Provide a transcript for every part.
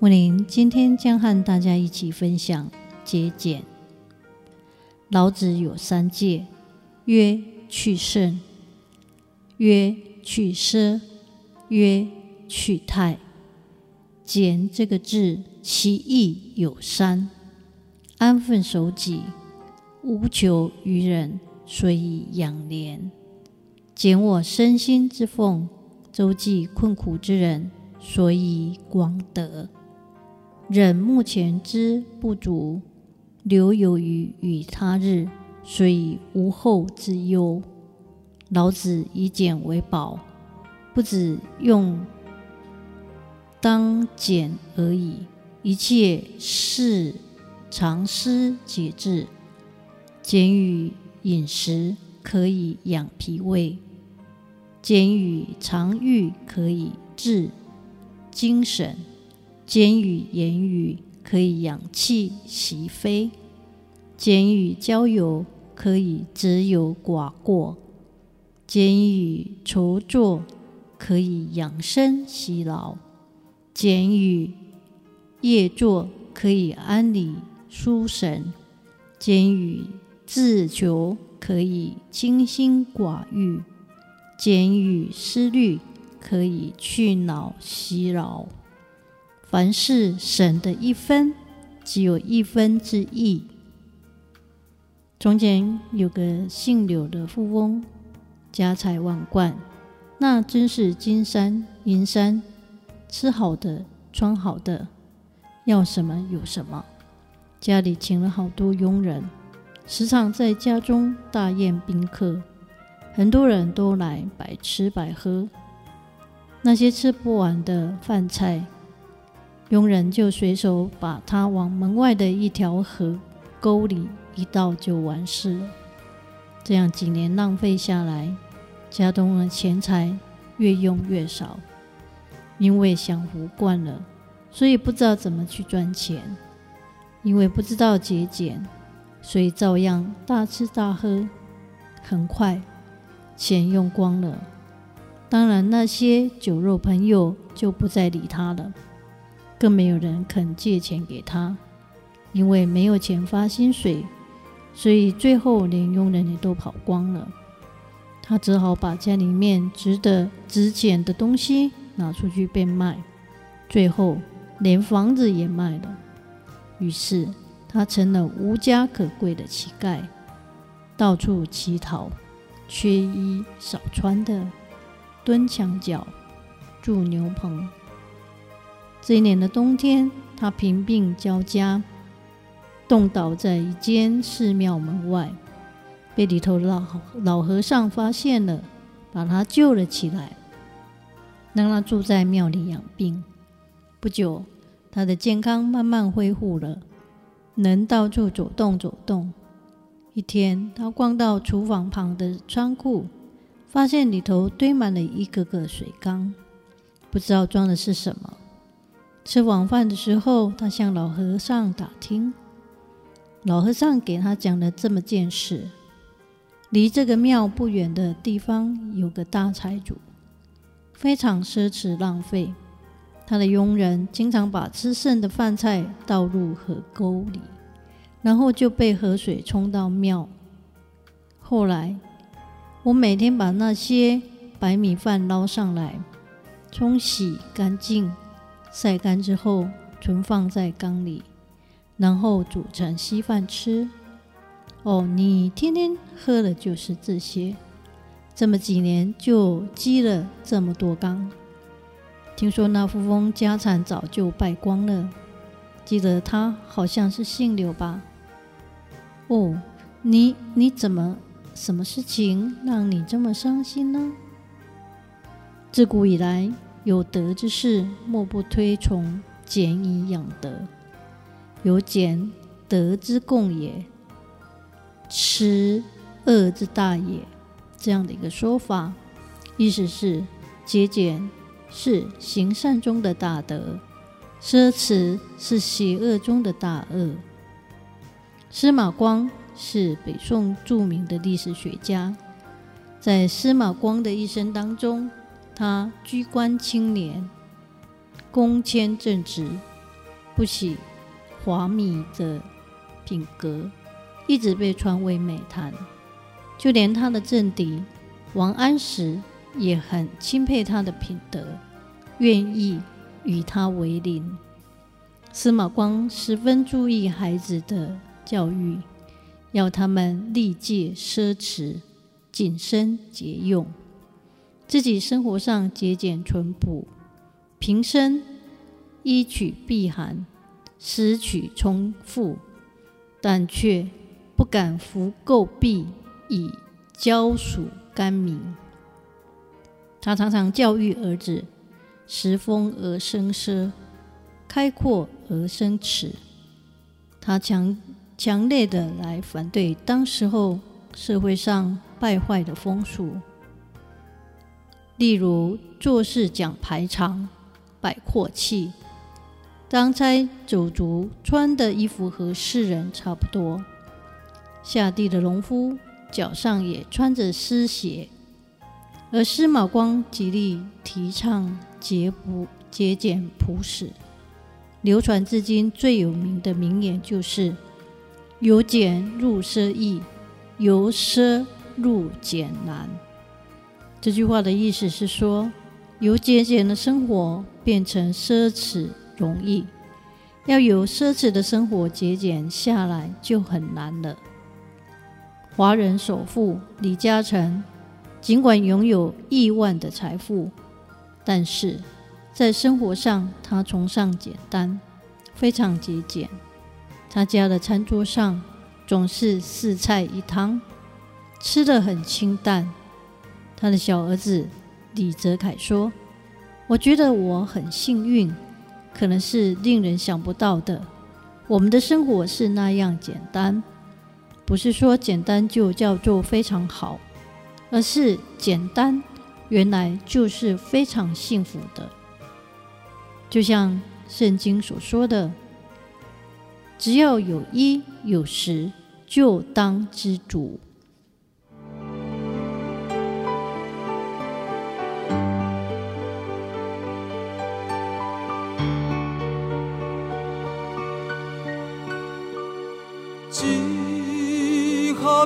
木林今天将和大家一起分享节俭。老子有三戒：曰去圣，曰去奢，曰去泰。俭这个字，其意有三：安分守己，无求于人，所以养廉。俭我身心之奉，周济困苦之人，所以广德；忍目前之不足，留有余于他日，所以无后之忧。老子以俭为宝，不只用当俭而已，一切事常思节制，俭于饮食可以养脾胃。俭于常欲可以治精神，俭与言语可以养气息飞，俭与交友可以择友寡过，俭与筹作可以养生息劳，俭与业作可以安理舒神，俭与自求可以清心寡欲。俭与思虑，可以去恼息劳。凡事省的一分，只有一分之义。从前有个姓柳的富翁，家财万贯，那真是金山银山，吃好的，穿好的，要什么有什么。家里请了好多佣人，时常在家中大宴宾客。很多人都来白吃白喝，那些吃不完的饭菜，佣人就随手把他往门外的一条河沟里一倒就完事了。这样几年浪费下来，家中的钱财越用越少，因为享福惯了，所以不知道怎么去赚钱；因为不知道节俭，所以照样大吃大喝，很快。钱用光了，当然那些酒肉朋友就不再理他了，更没有人肯借钱给他，因为没有钱发薪水，所以最后连佣人也都跑光了。他只好把家里面值得值钱的东西拿出去变卖，最后连房子也卖了。于是他成了无家可归的乞丐，到处乞讨。缺衣少穿的，蹲墙角，住牛棚。这一年的冬天，他贫病交加，冻倒在一间寺庙门外，被里头老老和尚发现了，把他救了起来，让他住在庙里养病。不久，他的健康慢慢恢复了，能到处走动走动。一天，他逛到厨房旁的仓库，发现里头堆满了一个个水缸，不知道装的是什么。吃晚饭的时候，他向老和尚打听，老和尚给他讲了这么件事：离这个庙不远的地方有个大财主，非常奢侈浪费，他的佣人经常把吃剩的饭菜倒入河沟里。然后就被河水冲到庙。后来，我每天把那些白米饭捞上来，冲洗干净，晒干之后存放在缸里，然后煮成稀饭吃。哦，你天天喝的就是这些，这么几年就积了这么多缸。听说那富翁家产早就败光了。记得他好像是姓柳吧？哦，你你怎么什么事情让你这么伤心呢？自古以来，有德之士，莫不推崇俭以养德，有俭德之共也，持恶之大也。这样的一个说法，意思是节俭是行善中的大德，奢侈是邪恶中的大恶。司马光是北宋著名的历史学家，在司马光的一生当中，他居官清廉，公谦正直，不喜华靡的品格，一直被传为美谈。就连他的政敌王安石也很钦佩他的品德，愿意与他为邻。司马光十分注意孩子的教育，要他们历戒奢侈、谨慎节用，自己生活上节俭淳朴，平生衣取避寒，食取充腹，但却不敢服垢敝。以交属甘民，他常常教育儿子：食丰而生奢，开阔而生侈。他强强烈的来反对当时候社会上败坏的风俗，例如做事讲排场、摆阔气，当差走卒穿的衣服和世人差不多，下地的农夫。脚上也穿着丝鞋，而司马光极力提倡节朴、节俭、朴实。流传至今最有名的名言就是“由俭入奢易，由奢入俭难”。这句话的意思是说，由节俭的生活变成奢侈容易，要由奢侈的生活节俭下来就很难了。华人首富李嘉诚，尽管拥有亿万的财富，但是在生活上他崇尚简单，非常节俭。他家的餐桌上总是四菜一汤，吃得很清淡。他的小儿子李泽楷说：“我觉得我很幸运，可能是令人想不到的。我们的生活是那样简单。”不是说简单就叫做非常好，而是简单原来就是非常幸福的。就像圣经所说的：“只要有衣有食，就当知足。”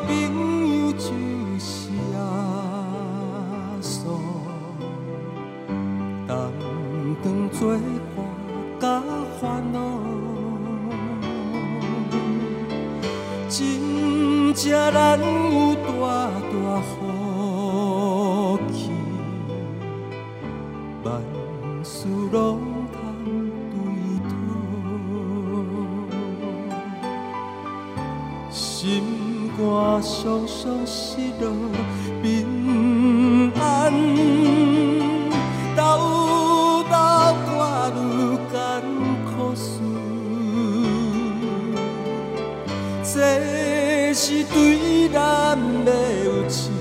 朋友就是阿嫂，同当作伴甲烦恼，真正难有大大福气，万事拢我常常失落，平安斗斗过愈艰苦事，这是对咱的有深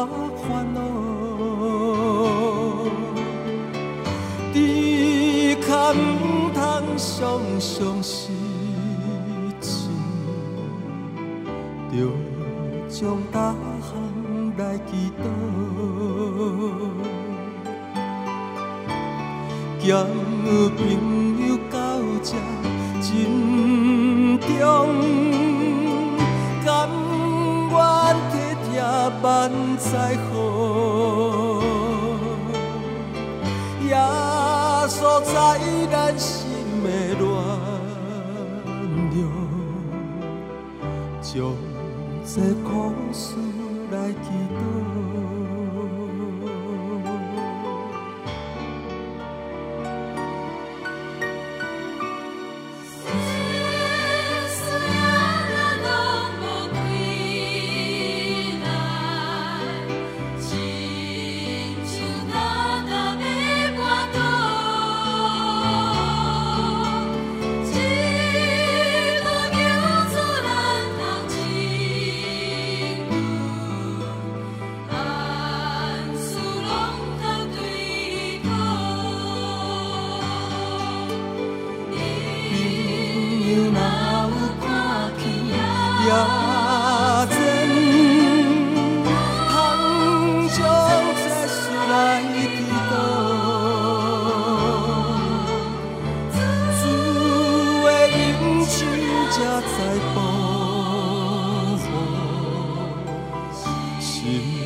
大烦恼。只可唔通常常失志，着将大项来祈祷。交朋友到这珍重，在乎，也所在咱心的暖融，将这苦事来寄托。呀！真，倘将世事知，只。